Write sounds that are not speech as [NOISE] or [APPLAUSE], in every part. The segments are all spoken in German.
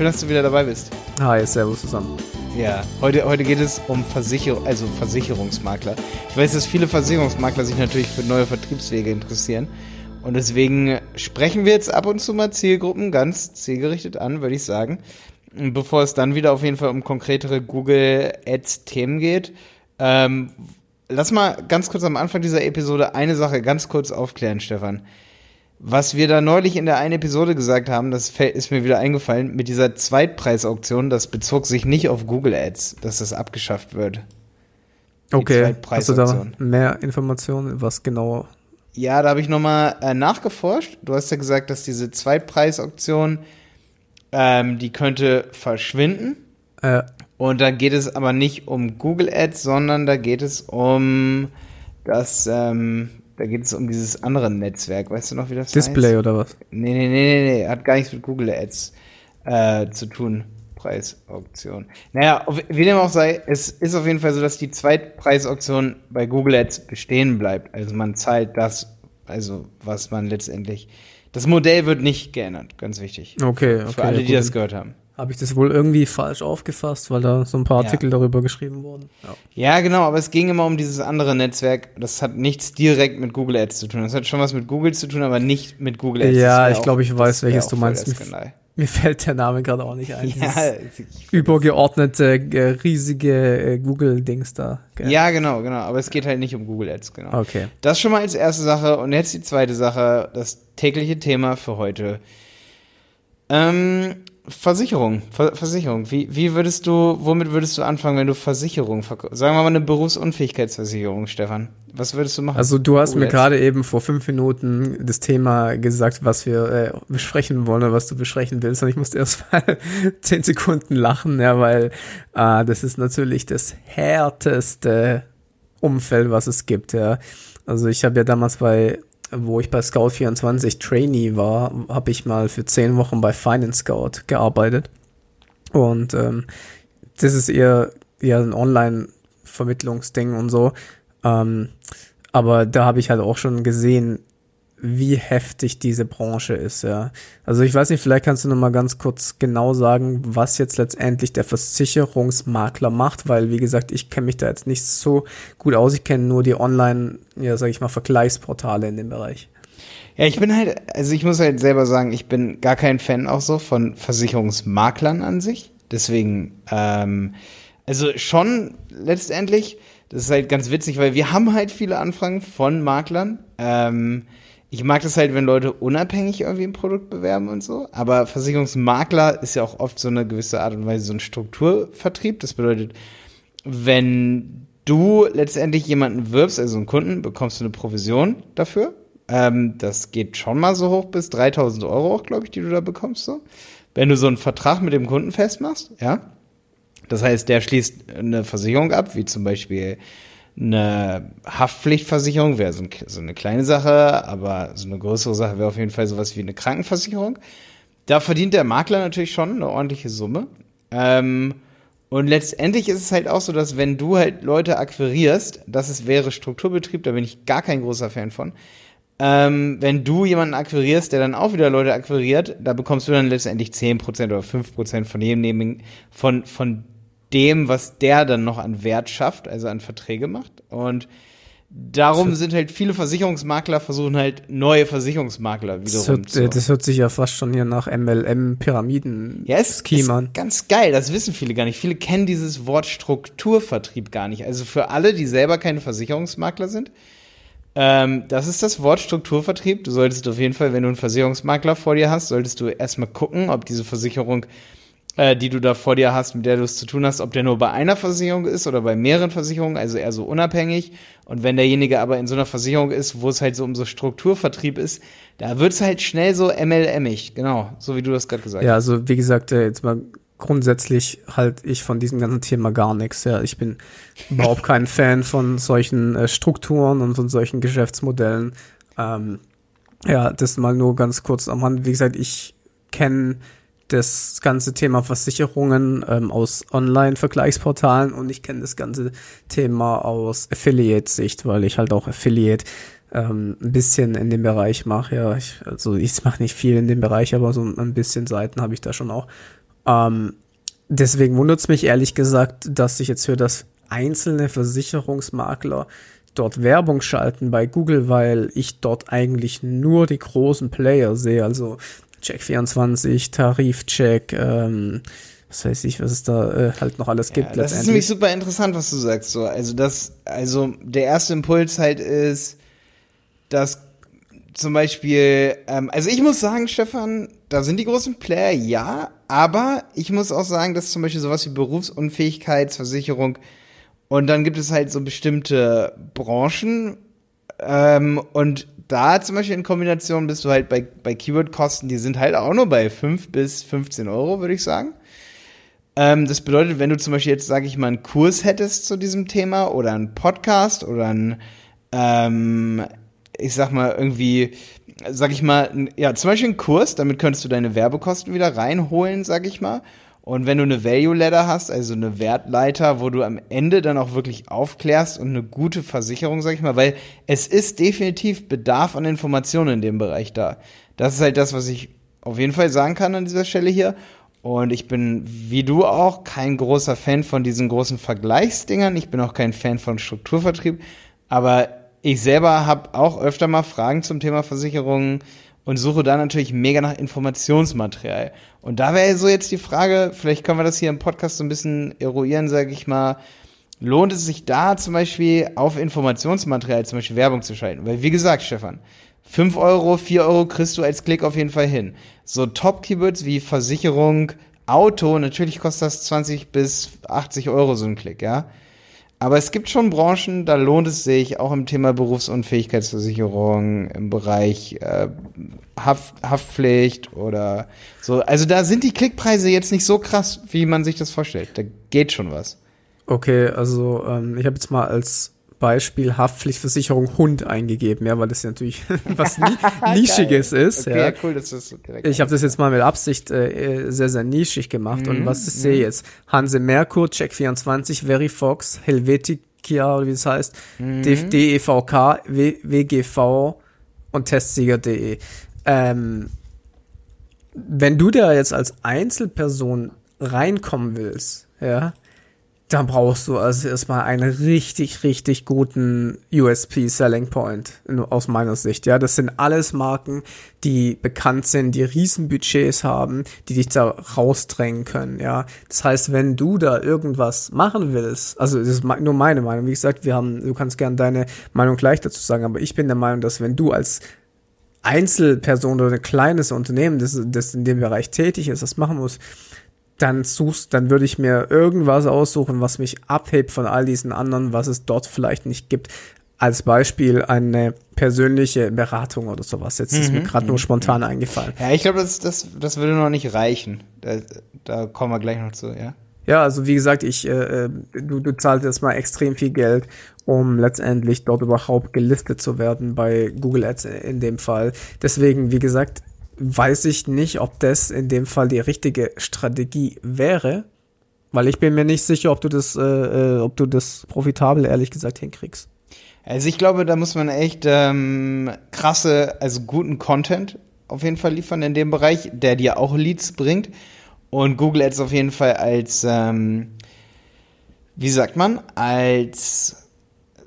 Schön, dass du wieder dabei bist. Hi, servus zusammen. Ja, heute, heute geht es um Versicherung, also Versicherungsmakler. Ich weiß, dass viele Versicherungsmakler sich natürlich für neue Vertriebswege interessieren. Und deswegen sprechen wir jetzt ab und zu mal Zielgruppen ganz zielgerichtet an, würde ich sagen. Bevor es dann wieder auf jeden Fall um konkretere Google Ads Themen geht. Ähm, lass mal ganz kurz am Anfang dieser Episode eine Sache ganz kurz aufklären, Stefan. Was wir da neulich in der einen Episode gesagt haben, das ist mir wieder eingefallen, mit dieser Zweitpreisauktion, das bezog sich nicht auf Google Ads, dass das abgeschafft wird. Die okay, hast du da mehr Informationen, was genau? Ja, da habe ich nochmal äh, nachgeforscht. Du hast ja gesagt, dass diese Zweitpreisauktion, ähm, die könnte verschwinden. Äh. Und da geht es aber nicht um Google Ads, sondern da geht es um das, ähm, da geht es um dieses andere Netzwerk. Weißt du noch, wie das Display heißt? oder was? Nee, nee, nee, nee, nee. Hat gar nichts mit Google Ads äh, zu tun. Preisauktion. Naja, wie dem auch sei, es ist auf jeden Fall so, dass die Zweitpreisauktion bei Google Ads bestehen bleibt. Also man zahlt das, also was man letztendlich. Das Modell wird nicht geändert, ganz wichtig. Okay, okay. Für alle, die das gehört haben. Habe ich das wohl irgendwie falsch aufgefasst, weil da so ein paar Artikel ja. darüber geschrieben wurden? Ja. ja. genau, aber es ging immer um dieses andere Netzwerk. Das hat nichts direkt mit Google Ads zu tun. Das hat schon was mit Google zu tun, aber nicht mit Google Ads. Ja, ich glaube, ich weiß, welches du meinst. Mir, mir, fällt der Name gerade auch nicht ein. [LAUGHS] Ja, übergeordnete, äh, riesige äh, Google-Dings da. Gell? Ja, genau, genau. Aber es geht halt nicht um Google Ads, genau. Okay. Das schon mal als erste Sache. Und jetzt die zweite Sache, das tägliche Thema für heute. Ähm, Versicherung, Ver Versicherung. Wie, wie würdest du, womit würdest du anfangen, wenn du Versicherung verkaufst? Sagen wir mal eine Berufsunfähigkeitsversicherung, Stefan. Was würdest du machen? Also du hast mir gerade eben vor fünf Minuten das Thema gesagt, was wir äh, besprechen wollen oder was du besprechen willst. Und ich musste erst mal [LAUGHS] zehn Sekunden lachen, ja, weil äh, das ist natürlich das härteste Umfeld, was es gibt, ja. Also ich habe ja damals bei wo ich bei Scout24 Trainee war, habe ich mal für zehn Wochen bei Finance Scout gearbeitet. Und ähm, das ist eher, eher ein Online-Vermittlungsding und so. Ähm, aber da habe ich halt auch schon gesehen, wie heftig diese Branche ist, ja. Also ich weiß nicht, vielleicht kannst du noch mal ganz kurz genau sagen, was jetzt letztendlich der Versicherungsmakler macht, weil wie gesagt, ich kenne mich da jetzt nicht so gut aus. Ich kenne nur die Online, ja, sag ich mal, Vergleichsportale in dem Bereich. Ja, ich bin halt, also ich muss halt selber sagen, ich bin gar kein Fan auch so von Versicherungsmaklern an sich. Deswegen, ähm, also schon letztendlich, das ist halt ganz witzig, weil wir haben halt viele Anfragen von Maklern. Ähm, ich mag das halt, wenn Leute unabhängig irgendwie ein Produkt bewerben und so. Aber Versicherungsmakler ist ja auch oft so eine gewisse Art und Weise so ein Strukturvertrieb. Das bedeutet, wenn du letztendlich jemanden wirbst, also einen Kunden, bekommst du eine Provision dafür. Ähm, das geht schon mal so hoch bis 3000 Euro auch, glaube ich, die du da bekommst. So. Wenn du so einen Vertrag mit dem Kunden festmachst, ja. Das heißt, der schließt eine Versicherung ab, wie zum Beispiel eine Haftpflichtversicherung wäre so, ein, so, eine kleine Sache, aber so eine größere Sache wäre auf jeden Fall sowas wie eine Krankenversicherung. Da verdient der Makler natürlich schon eine ordentliche Summe. Ähm, und letztendlich ist es halt auch so, dass wenn du halt Leute akquirierst, das ist, wäre Strukturbetrieb, da bin ich gar kein großer Fan von. Ähm, wenn du jemanden akquirierst, der dann auch wieder Leute akquiriert, da bekommst du dann letztendlich 10% oder 5% von jedem, von, von dem, was der dann noch an Wert schafft, also an Verträge macht. Und darum sind halt viele Versicherungsmakler versuchen halt neue Versicherungsmakler wiederum das hört, zu. Das hört sich ja fast schon hier nach MLM-Pyramiden. Ja, es ist ganz geil. Das wissen viele gar nicht. Viele kennen dieses Wort Strukturvertrieb gar nicht. Also für alle, die selber keine Versicherungsmakler sind, ähm, das ist das Wort Strukturvertrieb. Du solltest auf jeden Fall, wenn du einen Versicherungsmakler vor dir hast, solltest du erstmal gucken, ob diese Versicherung äh, die du da vor dir hast, mit der du es zu tun hast, ob der nur bei einer Versicherung ist oder bei mehreren Versicherungen, also eher so unabhängig. Und wenn derjenige aber in so einer Versicherung ist, wo es halt so um so Strukturvertrieb ist, da wird es halt schnell so MLM-ig, genau, so wie du das gerade gesagt hast. Ja, also wie gesagt, äh, jetzt mal grundsätzlich halt ich von diesem ganzen Thema gar nichts. Ja, ich bin überhaupt kein [LAUGHS] Fan von solchen äh, Strukturen und von solchen Geschäftsmodellen. Ähm, ja, das mal nur ganz kurz am Hand. Wie gesagt, ich kenne das ganze Thema Versicherungen ähm, aus Online-Vergleichsportalen und ich kenne das ganze Thema aus Affiliate-Sicht, weil ich halt auch Affiliate ähm, ein bisschen in dem Bereich mache. Ja, ich, also ich mache nicht viel in dem Bereich, aber so ein bisschen Seiten habe ich da schon auch. Ähm, deswegen wundert es mich ehrlich gesagt, dass ich jetzt höre, dass einzelne Versicherungsmakler dort Werbung schalten bei Google, weil ich dort eigentlich nur die großen Player sehe, also Check24, Tarifcheck, ähm, was weiß ich, was es da äh, halt noch alles gibt. Ja, das ist nämlich super interessant, was du sagst. So, also das, also der erste Impuls halt ist, dass zum Beispiel, ähm, also ich muss sagen, Stefan, da sind die großen Player, ja, aber ich muss auch sagen, dass zum Beispiel sowas wie Berufsunfähigkeitsversicherung und dann gibt es halt so bestimmte Branchen ähm, und da zum Beispiel in Kombination bist du halt bei, bei Keyword-Kosten, die sind halt auch nur bei 5 bis 15 Euro, würde ich sagen. Ähm, das bedeutet, wenn du zum Beispiel jetzt, sage ich mal, einen Kurs hättest zu diesem Thema oder einen Podcast oder ein, ähm, ich sag mal, irgendwie, sag ich mal, ja, zum Beispiel einen Kurs, damit könntest du deine Werbekosten wieder reinholen, sag ich mal. Und wenn du eine Value Ladder hast, also eine Wertleiter, wo du am Ende dann auch wirklich aufklärst und eine gute Versicherung, sag ich mal, weil es ist definitiv Bedarf an Informationen in dem Bereich da. Das ist halt das, was ich auf jeden Fall sagen kann an dieser Stelle hier. Und ich bin, wie du auch, kein großer Fan von diesen großen Vergleichsdingern. Ich bin auch kein Fan von Strukturvertrieb. Aber ich selber habe auch öfter mal Fragen zum Thema Versicherungen und suche da natürlich mega nach Informationsmaterial. Und da wäre so jetzt die Frage, vielleicht können wir das hier im Podcast so ein bisschen eruieren, sage ich mal, lohnt es sich da zum Beispiel auf Informationsmaterial, zum Beispiel Werbung zu schalten? Weil wie gesagt, Stefan, 5 Euro, 4 Euro kriegst du als Klick auf jeden Fall hin. So Top-Keywords wie Versicherung, Auto, natürlich kostet das 20 bis 80 Euro so ein Klick, ja. Aber es gibt schon Branchen, da lohnt es sich, auch im Thema Berufsunfähigkeitsversicherung, im Bereich äh, Haft, Haftpflicht oder so. Also da sind die Klickpreise jetzt nicht so krass, wie man sich das vorstellt. Da geht schon was. Okay, also ähm, ich habe jetzt mal als Beispiel Haftpflichtversicherung Hund eingegeben, ja, weil das ja natürlich [LAUGHS] was ni [LAUGHS] Nischiges ist. Okay, ja. cool, das direkt Ich habe das jetzt mal mit Absicht äh, sehr, sehr nischig gemacht. Mhm. Und was ich sehe jetzt, Hanse Merkur, Check24, Verifox, Helvetica, oder wie es heißt, mhm. DEVK, WGV und Testsieger.de. Ähm, wenn du da jetzt als Einzelperson reinkommen willst, ja, dann brauchst du also erstmal einen richtig, richtig guten USP Selling Point aus meiner Sicht. Ja, das sind alles Marken, die bekannt sind, die Riesenbudgets haben, die dich da rausdrängen können. Ja, das heißt, wenn du da irgendwas machen willst, also das ist nur meine Meinung. Wie gesagt, wir haben, du kannst gerne deine Meinung gleich dazu sagen, aber ich bin der Meinung, dass wenn du als Einzelperson oder ein kleines Unternehmen, das, das in dem Bereich tätig ist, das machen muss, dann suchst, dann würde ich mir irgendwas aussuchen, was mich abhebt von all diesen anderen, was es dort vielleicht nicht gibt. Als Beispiel eine persönliche Beratung oder sowas. Jetzt ist mir mhm, gerade nur mhm, spontan mhm. eingefallen. Ja, ich glaube, das, das, das würde noch nicht reichen. Da, da kommen wir gleich noch zu, ja. Ja, also wie gesagt, ich, äh, äh du, du zahlst jetzt mal extrem viel Geld, um letztendlich dort überhaupt gelistet zu werden bei Google Ads in dem Fall. Deswegen, wie gesagt, weiß ich nicht, ob das in dem Fall die richtige Strategie wäre, weil ich bin mir nicht sicher, ob du das, äh, äh, ob du das profitabel ehrlich gesagt hinkriegst. Also ich glaube, da muss man echt ähm, krasse, also guten Content auf jeden Fall liefern in dem Bereich, der dir auch Leads bringt und Google Ads auf jeden Fall als, ähm, wie sagt man, als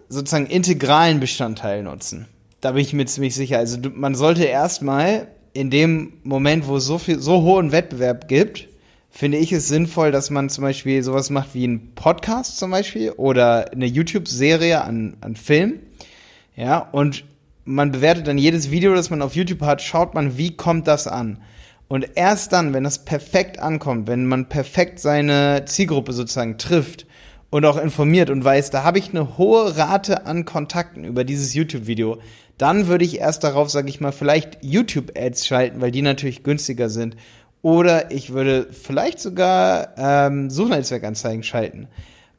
sozusagen integralen Bestandteil nutzen. Da bin ich mir ziemlich sicher. Also man sollte erstmal in dem Moment, wo es so viel, so hohen Wettbewerb gibt, finde ich es sinnvoll, dass man zum Beispiel sowas macht wie ein Podcast zum Beispiel oder eine YouTube-Serie an, an Film. Ja, und man bewertet dann jedes Video, das man auf YouTube hat, schaut man, wie kommt das an. Und erst dann, wenn das perfekt ankommt, wenn man perfekt seine Zielgruppe sozusagen trifft und auch informiert und weiß, da habe ich eine hohe Rate an Kontakten über dieses YouTube-Video, dann würde ich erst darauf, sage ich mal, vielleicht YouTube-Ads schalten, weil die natürlich günstiger sind. Oder ich würde vielleicht sogar ähm, Suchnetzwerkanzeigen schalten.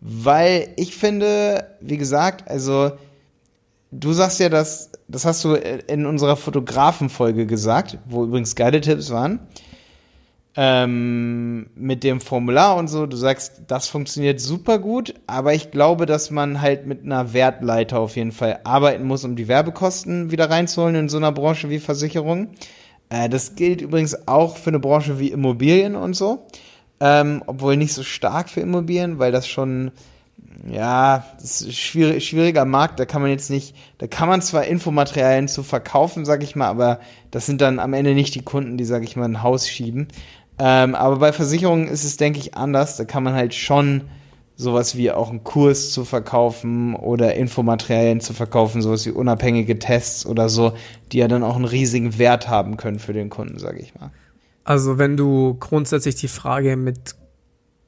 Weil ich finde, wie gesagt, also du sagst ja, dass, das hast du in unserer Fotografenfolge gesagt, wo übrigens geile Tipps waren ähm, mit dem Formular und so. Du sagst, das funktioniert super gut, aber ich glaube, dass man halt mit einer Wertleiter auf jeden Fall arbeiten muss, um die Werbekosten wieder reinzuholen in so einer Branche wie Versicherung. Äh, das gilt übrigens auch für eine Branche wie Immobilien und so. ähm, obwohl nicht so stark für Immobilien, weil das schon, ja, das ist schwierig, schwieriger Markt, da kann man jetzt nicht, da kann man zwar Infomaterialien zu verkaufen, sag ich mal, aber das sind dann am Ende nicht die Kunden, die, sag ich mal, ein Haus schieben. Ähm, aber bei Versicherungen ist es, denke ich, anders. Da kann man halt schon sowas wie auch einen Kurs zu verkaufen oder Infomaterialien zu verkaufen, sowas wie unabhängige Tests oder so, die ja dann auch einen riesigen Wert haben können für den Kunden, sage ich mal. Also wenn du grundsätzlich die Frage mit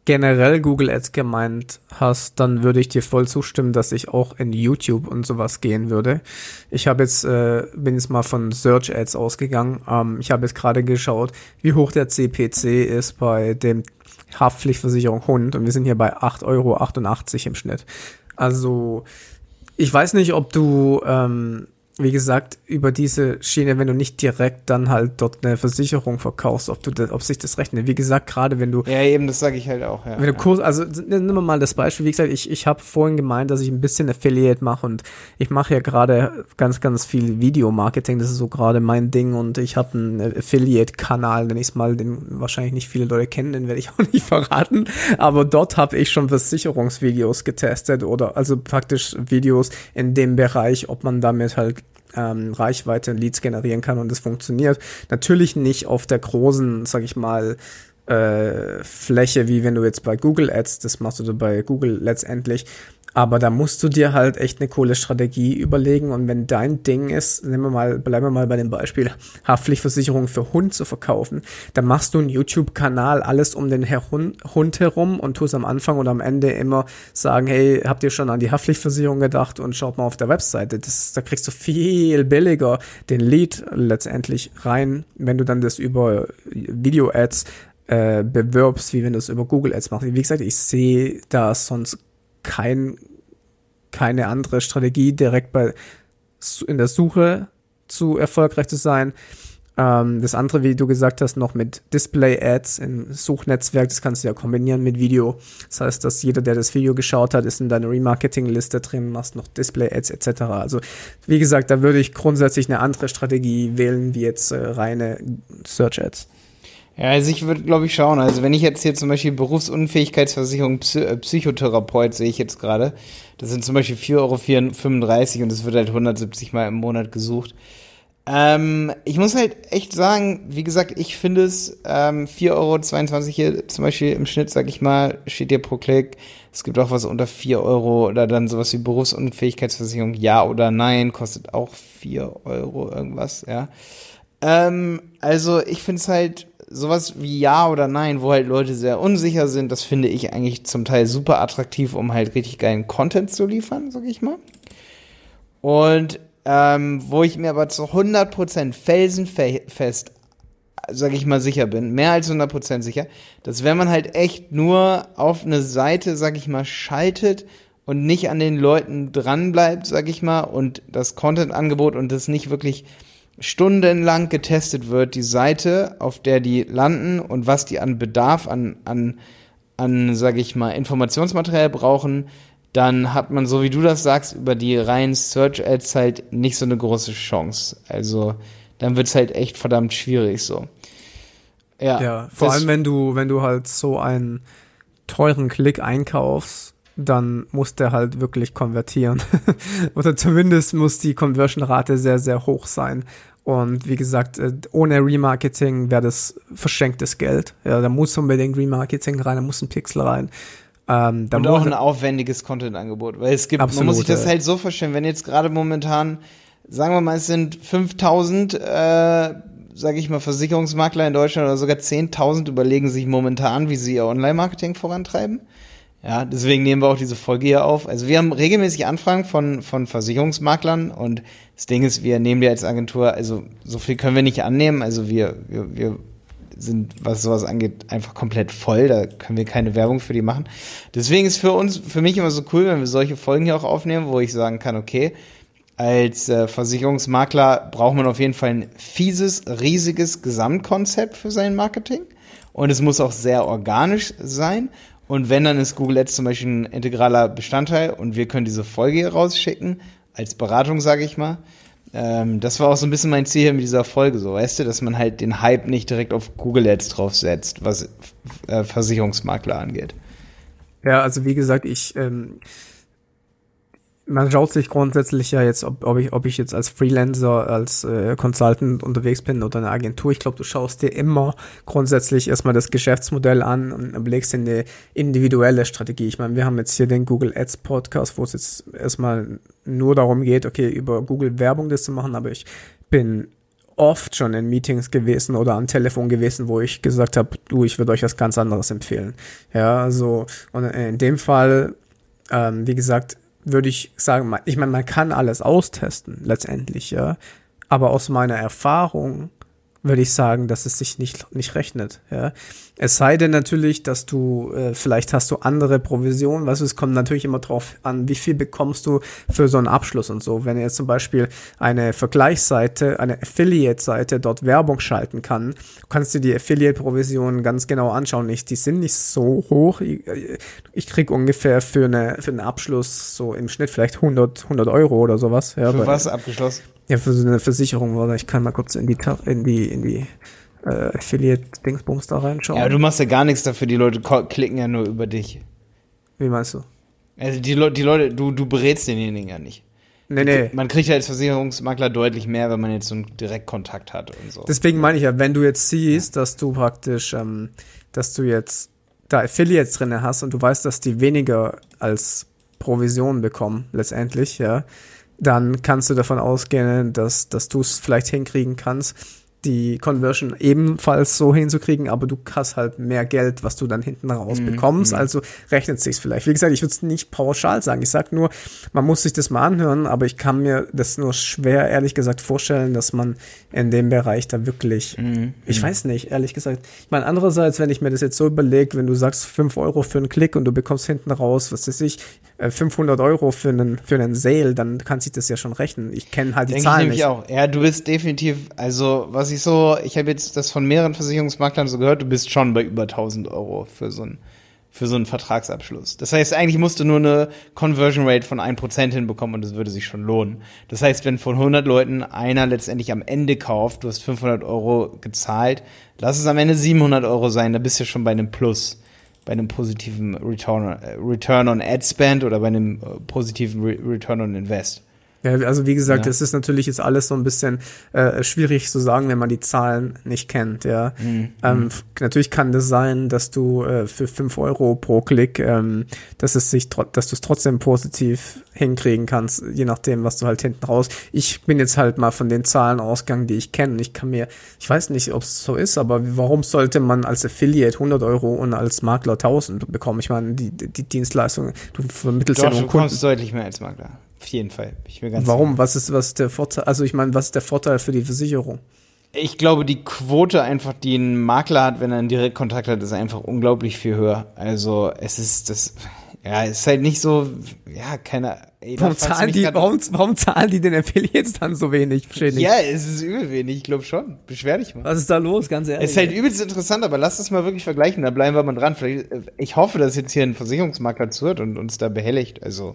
generell Google Ads gemeint hast, dann würde ich dir voll zustimmen, dass ich auch in YouTube und sowas gehen würde. Ich habe jetzt, äh, bin jetzt mal von Search Ads ausgegangen. Ähm, ich habe jetzt gerade geschaut, wie hoch der CPC ist bei dem Haftpflichtversicherung Hund und wir sind hier bei 8,88 Euro im Schnitt. Also ich weiß nicht, ob du ähm, wie gesagt, über diese Schiene, wenn du nicht direkt dann halt dort eine Versicherung verkaufst, ob du das, ob sich das rechnet. Wie gesagt, gerade wenn du. Ja, eben, das sage ich halt auch, ja. Wenn du Kurs, also wir mal das Beispiel, wie gesagt, ich, ich habe vorhin gemeint, dass ich ein bisschen Affiliate mache und ich mache ja gerade ganz, ganz viel Videomarketing, das ist so gerade mein Ding und ich habe einen Affiliate-Kanal, nenn ich mal, den wahrscheinlich nicht viele Leute kennen, den werde ich [LAUGHS] auch nicht verraten, aber dort habe ich schon Versicherungsvideos getestet oder also praktisch Videos in dem Bereich, ob man damit halt ähm, Reichweite Leads generieren kann und es funktioniert. Natürlich nicht auf der großen, sag ich mal, äh, Fläche, wie wenn du jetzt bei Google Ads das machst oder bei Google letztendlich. Aber da musst du dir halt echt eine coole Strategie überlegen. Und wenn dein Ding ist, nehmen wir mal, bleiben wir mal bei dem Beispiel, Haftpflichtversicherung für Hund zu verkaufen, dann machst du einen YouTube-Kanal alles um den Hund herum und tust am Anfang oder am Ende immer sagen, hey, habt ihr schon an die Haftpflichtversicherung gedacht und schaut mal auf der Webseite. Das, da kriegst du viel billiger den Lead letztendlich rein, wenn du dann das über Video-Ads äh, bewirbst, wie wenn du es über Google Ads machst. Wie gesagt, ich sehe da sonst kein, keine andere Strategie, direkt bei, in der Suche zu erfolgreich zu sein. Ähm, das andere, wie du gesagt hast, noch mit Display-Ads im Suchnetzwerk, das kannst du ja kombinieren mit Video. Das heißt, dass jeder, der das Video geschaut hat, ist in deiner Remarketing-Liste drin, machst noch Display-Ads etc. Also, wie gesagt, da würde ich grundsätzlich eine andere Strategie wählen, wie jetzt äh, reine Search-Ads. Ja, also ich würde, glaube ich, schauen. Also wenn ich jetzt hier zum Beispiel Berufsunfähigkeitsversicherung Psy äh, Psychotherapeut sehe ich jetzt gerade, das sind zum Beispiel 4,35 Euro und es wird halt 170 Mal im Monat gesucht. Ähm, ich muss halt echt sagen, wie gesagt, ich finde es ähm, 4,22 Euro hier zum Beispiel im Schnitt, sag ich mal, steht hier pro Klick. Es gibt auch was unter 4 Euro oder dann sowas wie Berufsunfähigkeitsversicherung, ja oder nein, kostet auch 4 Euro irgendwas, ja. Ähm, also ich finde es halt sowas wie Ja oder Nein, wo halt Leute sehr unsicher sind, das finde ich eigentlich zum Teil super attraktiv, um halt richtig geilen Content zu liefern, sag ich mal. Und ähm, wo ich mir aber zu 100% felsenfest, sag ich mal, sicher bin, mehr als 100% sicher, dass wenn man halt echt nur auf eine Seite, sag ich mal, schaltet und nicht an den Leuten dranbleibt, sag ich mal, und das Content-Angebot und das nicht wirklich stundenlang getestet wird, die Seite, auf der die landen und was die an Bedarf, an, an, an sage ich mal, Informationsmaterial brauchen, dann hat man, so wie du das sagst, über die reinen Search Ads halt nicht so eine große Chance. Also dann wird's halt echt verdammt schwierig so. Ja, ja vor allem wenn du, wenn du halt so einen teuren Klick einkaufst, dann muss der halt wirklich konvertieren. [LAUGHS] Oder zumindest muss die Conversion-Rate sehr, sehr hoch sein. Und wie gesagt, äh, ohne Remarketing wäre das verschenktes Geld. Ja, da muss unbedingt Remarketing rein, da muss ein Pixel rein. Ähm, da und auch ein aufwendiges Content-Angebot. Weil es gibt, absolut, man muss sich das halt so verstehen, wenn jetzt gerade momentan, sagen wir mal, es sind 5000, äh, sage ich mal, Versicherungsmakler in Deutschland oder sogar 10.000 überlegen sich momentan, wie sie ihr Online-Marketing vorantreiben. Ja, deswegen nehmen wir auch diese Folge hier auf. Also wir haben regelmäßig Anfragen von, von Versicherungsmaklern und das Ding ist, wir nehmen die als Agentur, also so viel können wir nicht annehmen. Also wir, wir, wir sind, was sowas angeht, einfach komplett voll. Da können wir keine Werbung für die machen. Deswegen ist für uns, für mich immer so cool, wenn wir solche Folgen hier auch aufnehmen, wo ich sagen kann, okay, als äh, Versicherungsmakler braucht man auf jeden Fall ein fieses, riesiges Gesamtkonzept für sein Marketing. Und es muss auch sehr organisch sein. Und wenn, dann ist Google Ads zum Beispiel ein integraler Bestandteil und wir können diese Folge hier rausschicken, als Beratung, sage ich mal. ähm, das war auch so ein bisschen mein Ziel hier mit dieser Folge, so, weißt du, dass man halt den Hype nicht direkt auf Google Ads draufsetzt, was äh, Versicherungsmakler angeht. Ja, also wie gesagt, ich, ähm, man schaut sich grundsätzlich ja jetzt, ob, ob, ich, ob ich jetzt als Freelancer, als äh, Consultant unterwegs bin oder eine Agentur. Ich glaube, du schaust dir immer grundsätzlich erstmal das Geschäftsmodell an und überlegst dir eine individuelle Strategie. Ich meine, wir haben jetzt hier den Google Ads Podcast, wo es jetzt erstmal nur darum geht, okay, über Google Werbung das zu machen, aber ich bin oft schon in Meetings gewesen oder am Telefon gewesen, wo ich gesagt habe, du, ich würde euch was ganz anderes empfehlen. Ja, also und in dem Fall, ähm, wie gesagt, würde ich sagen, ich meine, man kann alles austesten letztendlich, ja. Aber aus meiner Erfahrung würde ich sagen, dass es sich nicht, nicht rechnet. Ja. Es sei denn natürlich, dass du, äh, vielleicht hast du andere Provisionen, weißt du, es kommt natürlich immer drauf an, wie viel bekommst du für so einen Abschluss und so. Wenn jetzt zum Beispiel eine Vergleichsseite, eine Affiliate-Seite dort Werbung schalten kann, kannst du die Affiliate-Provisionen ganz genau anschauen. Ich, die sind nicht so hoch. Ich, ich krieg ungefähr für, eine, für einen Abschluss so im Schnitt vielleicht 100, 100 Euro oder sowas. Ja, für was abgeschlossen? Ja, für so eine Versicherung, oder ich kann mal kurz in die, in die, in die äh, Affiliate-Dingsbums da reinschauen. Ja, du machst ja gar nichts dafür, die Leute klicken ja nur über dich. Wie meinst du? Also die, Le die Leute, du, du berätst denjenigen ja nicht. Nee, nee. Man kriegt ja als Versicherungsmakler deutlich mehr, wenn man jetzt so einen Direktkontakt hat und so. Deswegen meine ich ja, wenn du jetzt siehst, dass du praktisch, ähm, dass du jetzt da Affiliates drin hast und du weißt, dass die weniger als Provision bekommen, letztendlich, ja, dann kannst du davon ausgehen, dass, dass du es vielleicht hinkriegen kannst, die Conversion ebenfalls so hinzukriegen, aber du hast halt mehr Geld, was du dann hinten raus mhm, bekommst. Mm, Also rechnet sich's vielleicht. Wie gesagt, ich würde es nicht pauschal sagen. Ich sag nur, man muss sich das mal anhören, aber ich kann mir das nur schwer, ehrlich gesagt, vorstellen, dass man in dem Bereich da wirklich, mm, ich weiß nicht, ehrlich gesagt. Ich meine, andererseits, wenn ich mir das jetzt so überlege, wenn du sagst fünf Euro für einen Klick und du bekommst hinten raus, was weiß ich, 500 äh, Euro für einen, für einen Sale, dann kann sich das ja schon rechnen. Ich kenne halt die Denk Zahlen ich nicht. auch. Ja, du bist definitiv, also was ich so, ich habe jetzt das von mehreren Versicherungsmaklern so gehört, du bist schon bei über 1000 Euro für so ein für so einen Vertragsabschluss. Das heißt, eigentlich musst du nur eine Conversion Rate von 1% hinbekommen und das würde sich schon lohnen. Das heißt, wenn von 100 Leuten einer letztendlich am Ende kauft, du hast 500 Euro gezahlt, lass es am Ende 700 Euro sein, da bist du schon bei einem Plus bei einem positiven Return, äh, Return on Ad Spend oder bei einem äh, positiven Re Return on Invest. Ja, also wie gesagt, es ist natürlich jetzt alles so ein bisschen äh, schwierig zu sagen, wenn man die Zahlen nicht kennt. Ja, mhm. ähm, natürlich kann das sein, dass du äh, für fünf Euro pro Klick, ähm, dass es sich, dass du es trotzdem positiv hinkriegen kannst, je nachdem, was du halt hinten raus. Ich bin jetzt halt mal von den Zahlen ausgegangen, die ich kenne. Ich kann mir, ich weiß nicht, ob es so ist, aber warum sollte man als Affiliate 100 Euro und als Makler 1000 bekommen? Ich meine, die, die Dienstleistung, du vermittelst Doch, ja nur du Kunden. deutlich mehr als Makler. Auf jeden Fall. Ich bin ganz Warum? Sicher. Was ist, was ist der Vorteil? Also ich meine, was ist der Vorteil für die Versicherung? Ich glaube, die Quote einfach, die ein Makler hat, wenn er einen Direktkontakt hat, ist einfach unglaublich viel höher. Also es ist das, ja, es ist halt nicht so, ja, keine. Ey, warum, zahlen die, warum, warum zahlen die den Affiliates dann so wenig? Ja, es ist übel wenig, ich glaube schon. Beschwer dich mal. Was ist da los, ganz ehrlich? Es ist halt übelst interessant, aber lass es mal wirklich vergleichen, da bleiben wir mal dran. Vielleicht, ich hoffe, dass jetzt hier ein Versicherungsmakler zuhört und uns da behelligt. Also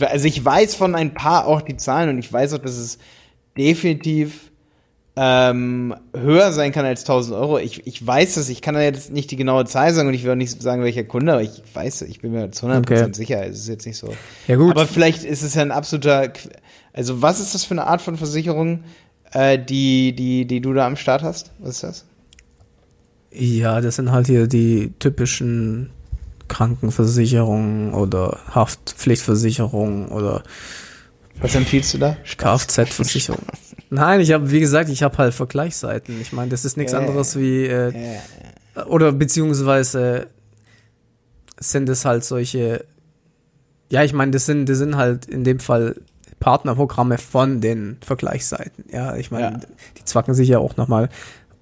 also ich weiß von ein paar auch die Zahlen und ich weiß auch, dass es definitiv ähm, höher sein kann als 1000 Euro. Ich, ich weiß es, ich kann da jetzt nicht die genaue Zahl sagen und ich will auch nicht sagen, welcher Kunde, aber ich weiß, ich bin mir zu 100% okay. sicher, es ist jetzt nicht so. Ja, gut. Aber vielleicht ist es ja ein absoluter, also was ist das für eine Art von Versicherung, äh, die, die, die du da am Start hast? Was ist das? Ja, das sind halt hier die typischen Krankenversicherung oder Haftpflichtversicherung oder was empfiehlst du da? Kfz-Versicherung. Nein, ich habe, wie gesagt, ich habe halt Vergleichsseiten. Ich meine, das ist nichts äh, anderes wie äh, äh, oder beziehungsweise sind es halt solche. Ja, ich meine, das sind, das sind halt in dem Fall Partnerprogramme von den Vergleichsseiten. Ja, ich meine, ja. die zwacken sich ja auch nochmal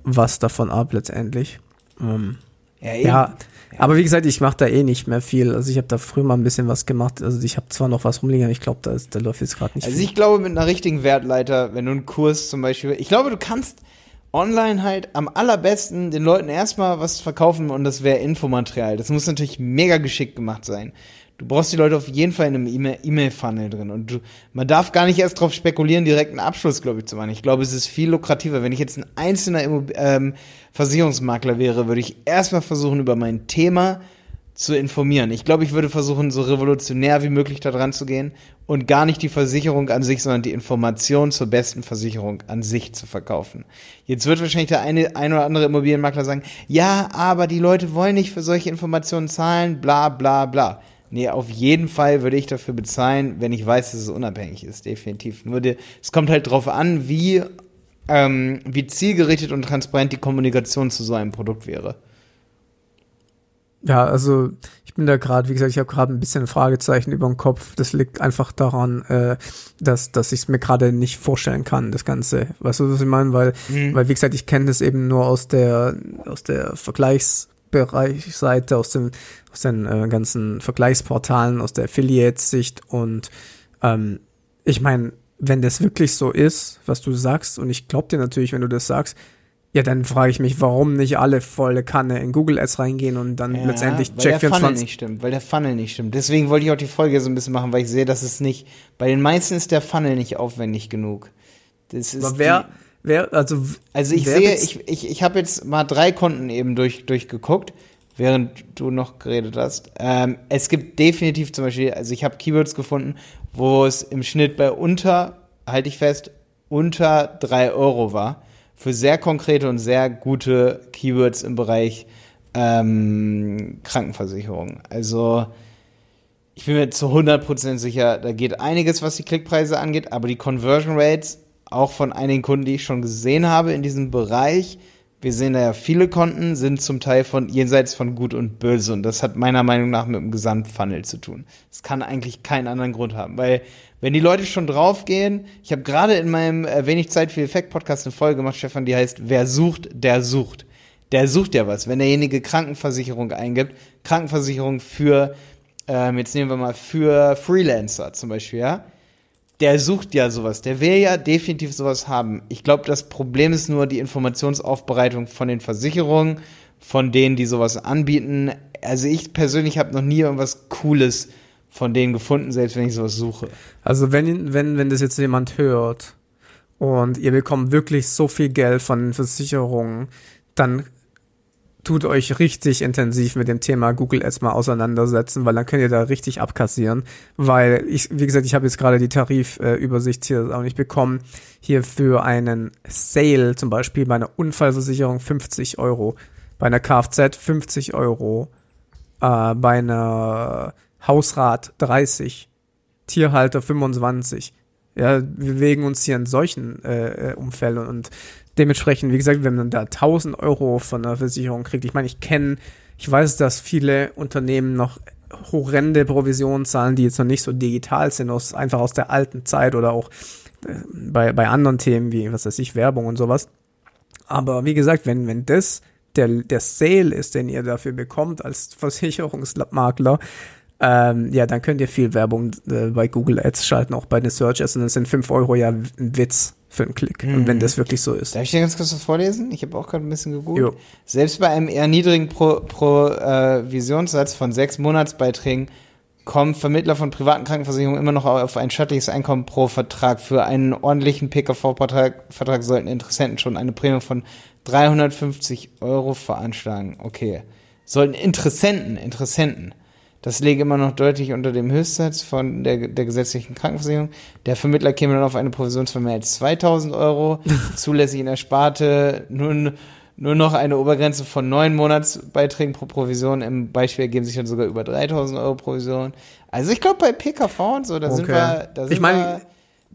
was davon ab letztendlich. Ähm, ja, ja, aber wie gesagt, ich mache da eh nicht mehr viel. Also ich habe da früher mal ein bisschen was gemacht. Also ich habe zwar noch was rumliegen, aber ich glaube, da, da läuft jetzt gerade nicht Also viel. ich glaube, mit einer richtigen Wertleiter, wenn du einen Kurs zum Beispiel, ich glaube, du kannst online halt am allerbesten den Leuten erstmal was verkaufen und das wäre Infomaterial. Das muss natürlich mega geschickt gemacht sein. Du brauchst die Leute auf jeden Fall in einem E-Mail-Funnel drin. Und du, man darf gar nicht erst darauf spekulieren, direkt einen Abschluss, glaube ich, zu machen. Ich glaube, es ist viel lukrativer. Wenn ich jetzt ein einzelner Immob ähm, Versicherungsmakler wäre, würde ich erstmal versuchen, über mein Thema zu informieren. Ich glaube, ich würde versuchen, so revolutionär wie möglich da dran zu gehen und gar nicht die Versicherung an sich, sondern die Information zur besten Versicherung an sich zu verkaufen. Jetzt wird wahrscheinlich der eine, ein oder andere Immobilienmakler sagen, ja, aber die Leute wollen nicht für solche Informationen zahlen, bla bla bla. Nee, auf jeden Fall würde ich dafür bezahlen, wenn ich weiß, dass es unabhängig ist, definitiv. Nur die, es kommt halt drauf an, wie, ähm, wie zielgerichtet und transparent die Kommunikation zu so einem Produkt wäre. Ja, also ich bin da gerade, wie gesagt, ich habe gerade ein bisschen Fragezeichen über dem Kopf. Das liegt einfach daran, äh, dass, dass ich es mir gerade nicht vorstellen kann, das Ganze. Weißt du, was ich meine? Weil, mhm. weil wie gesagt, ich kenne das eben nur aus der, aus der Vergleichsbereichseite, aus, dem, aus den äh, ganzen Vergleichsportalen, aus der Affiliate-Sicht. Und ähm, ich meine, wenn das wirklich so ist, was du sagst, und ich glaube dir natürlich, wenn du das sagst, ja, dann frage ich mich, warum nicht alle volle Kanne in Google Ads reingehen und dann ja, letztendlich Check 24. Weil der Funnel nicht stimmt, weil der Funnel nicht stimmt. Deswegen wollte ich auch die Folge so ein bisschen machen, weil ich sehe, dass es nicht, bei den meisten ist der Funnel nicht aufwendig genug. Das ist Aber wer, die, wer, also, also ich sehe, ich, ich, ich habe jetzt mal drei Konten eben durch, durchgeguckt, während du noch geredet hast. Ähm, es gibt definitiv zum Beispiel, also ich habe Keywords gefunden, wo es im Schnitt bei unter, halte ich fest, unter drei Euro war für sehr konkrete und sehr gute Keywords im Bereich ähm, Krankenversicherung. Also ich bin mir zu 100% sicher, da geht einiges, was die Klickpreise angeht, aber die Conversion Rates, auch von einigen Kunden, die ich schon gesehen habe in diesem Bereich, wir sehen da ja viele Konten, sind zum Teil von jenseits von Gut und Böse. Und das hat meiner Meinung nach mit dem Gesamtfunnel zu tun. Das kann eigentlich keinen anderen Grund haben. Weil, wenn die Leute schon draufgehen, ich habe gerade in meinem äh, Wenig Zeit für Effekt Podcast eine Folge gemacht, Stefan, die heißt Wer sucht, der sucht. Der sucht ja was. Wenn derjenige Krankenversicherung eingibt, Krankenversicherung für, ähm, jetzt nehmen wir mal für Freelancer zum Beispiel, ja der sucht ja sowas. Der will ja definitiv sowas haben. Ich glaube, das Problem ist nur die Informationsaufbereitung von den Versicherungen, von denen, die sowas anbieten. Also ich persönlich habe noch nie irgendwas Cooles von denen gefunden, selbst wenn ich sowas suche. Also wenn, wenn, wenn das jetzt jemand hört und ihr bekommt wirklich so viel Geld von den Versicherungen, dann tut euch richtig intensiv mit dem Thema Google Ads mal auseinandersetzen, weil dann könnt ihr da richtig abkassieren. Weil ich, wie gesagt, ich habe jetzt gerade die Tarifübersicht hier auch nicht bekommen. Hier für einen Sale zum Beispiel bei einer Unfallversicherung 50 Euro, bei einer Kfz 50 Euro, äh, bei einer Hausrat 30, Tierhalter 25. Ja, wir bewegen uns hier in solchen äh, äh Umfällen und dementsprechend, wie gesagt, wenn man da 1000 Euro von der Versicherung kriegt, ich meine, ich kenne, ich weiß, dass viele Unternehmen noch horrende Provisionen zahlen, die jetzt noch nicht so digital sind, aus, einfach aus der alten Zeit oder auch äh, bei, bei anderen Themen wie, was weiß ich, Werbung und sowas. Aber wie gesagt, wenn, wenn das der, der Sale ist, den ihr dafür bekommt als [LAUGHS] Versicherungsmakler, ähm, ja, dann könnt ihr viel Werbung äh, bei Google Ads schalten, auch bei den Search Ads und dann sind 5 Euro ja ein Witz für einen Klick. Mhm. Und wenn das wirklich so ist. Darf ich dir ganz kurz was vorlesen? Ich habe auch gerade ein bisschen gegoogelt. Jo. Selbst bei einem eher niedrigen Pro, Pro äh, Visionssatz von sechs Monatsbeiträgen kommen Vermittler von privaten Krankenversicherungen immer noch auf ein stattliches Einkommen pro Vertrag. Für einen ordentlichen PKV-Vertrag Vertrag sollten Interessenten schon eine Prämie von 350 Euro veranschlagen. Okay. Sollten Interessenten, Interessenten das läge immer noch deutlich unter dem Höchstsatz von der, der gesetzlichen Krankenversicherung. Der Vermittler käme dann auf eine Provision von mehr als 2000 Euro. [LAUGHS] Zulässig in der Sparte nun nur noch eine Obergrenze von neun Monatsbeiträgen pro Provision. Im Beispiel ergeben sich dann sogar über 3000 Euro Provision. Also ich glaube bei PKV und so, da okay. sind wir, da sind ich mein, wir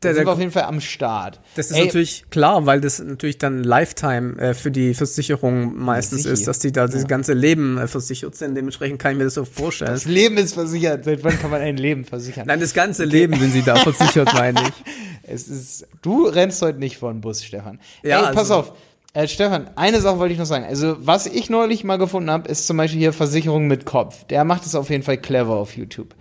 der, sind wir auf jeden Fall am Start. Das ist Ey, natürlich klar, weil das natürlich dann Lifetime äh, für die Versicherung meistens ist, dass die da ja. das ganze Leben äh, versichert sind. Dementsprechend kann ich mir das so vorstellen. Das Leben ist versichert. Seit wann kann man ein Leben versichern? Nein, das ganze Leben sind sie da versichert, [LAUGHS] meine ich. Es ist, du rennst heute nicht vor den Bus, Stefan. Ja, Ey, pass also, auf. Äh, Stefan, eine Sache wollte ich noch sagen. Also, was ich neulich mal gefunden habe, ist zum Beispiel hier Versicherung mit Kopf. Der macht es auf jeden Fall clever auf YouTube.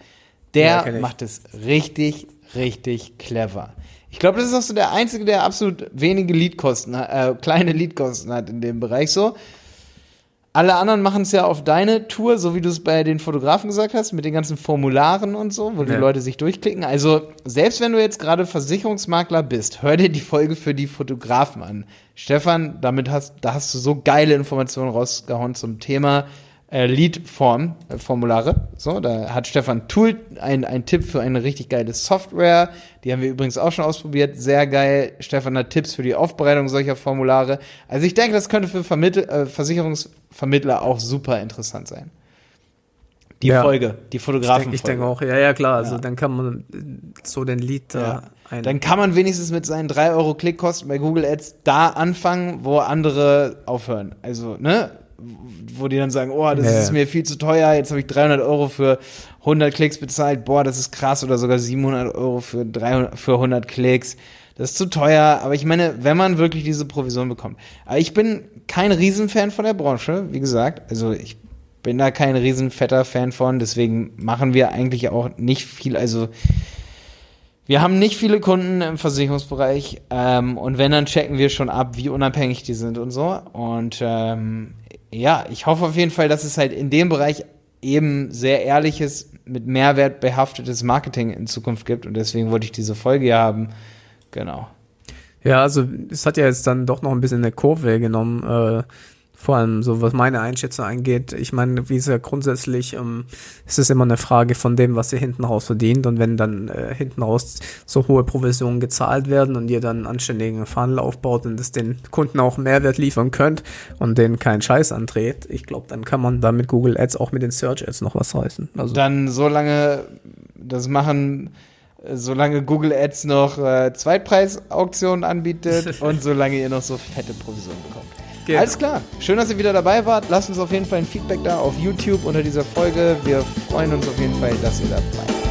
Der ja, macht es richtig, richtig clever. Ich glaube, das ist auch so der einzige, der absolut wenige Liedkosten, äh, kleine Liedkosten hat in dem Bereich so. Alle anderen machen es ja auf deine Tour, so wie du es bei den Fotografen gesagt hast, mit den ganzen Formularen und so, wo die Ja. Leute sich durchklicken. Also, selbst wenn du jetzt gerade Versicherungsmakler bist, hör dir die Folge für die Fotografen an. Stefan, damit hast, da hast du so geile Informationen rausgehauen zum Thema äh, Lead-Form, äh, Formulare. So, da hat Stefan Tool ein, ein Tipp für eine richtig geile Software. Die haben wir übrigens auch schon ausprobiert. Sehr geil. Stefan hat Tipps für die Aufbereitung solcher Formulare. Also ich denke, das könnte für Vermittl äh, Versicherungsvermittler auch super interessant sein. Die Ja. Folge, die Ich Fotografen. denke ich denk auch, ja, ja, klar. Also Ja. dann kann man so den Ja. da ein. Dann kann man wenigstens mit seinen 3 Euro Klickkosten bei Google Ads da anfangen, wo andere aufhören. Also, ne? Wo die dann sagen, oh, das Ja. ist mir viel zu teuer, jetzt habe ich 300 Euro für 100 Klicks bezahlt, boah, das ist krass, oder sogar 700 Euro für, 300, für 100 Klicks. Das ist zu teuer, aber ich meine, wenn man wirklich diese Provision bekommt. Aber ich bin kein Riesenfan von der Branche, wie gesagt. Also ich bin da kein riesenfetter Fan von, deswegen machen wir eigentlich auch nicht viel, also wir haben nicht viele Kunden im Versicherungsbereich ähm, und wenn, dann checken wir schon ab, wie unabhängig die sind und so. Und ähm, ja, ich hoffe auf jeden Fall, dass es halt in dem Bereich eben sehr ehrliches, mit Mehrwert behaftetes Marketing in Zukunft gibt und deswegen wollte ich diese Folge hier haben. Genau. Ja, also es hat ja jetzt dann doch noch ein bisschen eine Kurve genommen, äh, vor allem so was meine Einschätzung angeht. Ich meine, wie gesagt, grundsätzlich ähm, ist es immer eine Frage von dem, was ihr hinten raus verdient und wenn dann äh, hinten raus so hohe Provisionen gezahlt werden und ihr dann einen anständigen Funnel aufbaut und es den Kunden auch Mehrwert liefern könnt und denen keinen Scheiß andreht, ich glaube, dann kann man da mit Google Ads auch mit den Search Ads noch was reißen. Also Dann so lange das machen, solange Google Ads noch äh, Zweitpreisauktionen anbietet [LAUGHS] und solange ihr noch so fette Provisionen bekommt. Genau. Alles klar. Schön, dass ihr wieder dabei wart. Lasst uns auf jeden Fall ein Feedback da auf YouTube unter dieser Folge. Wir freuen uns auf jeden Fall, dass ihr dabei seid.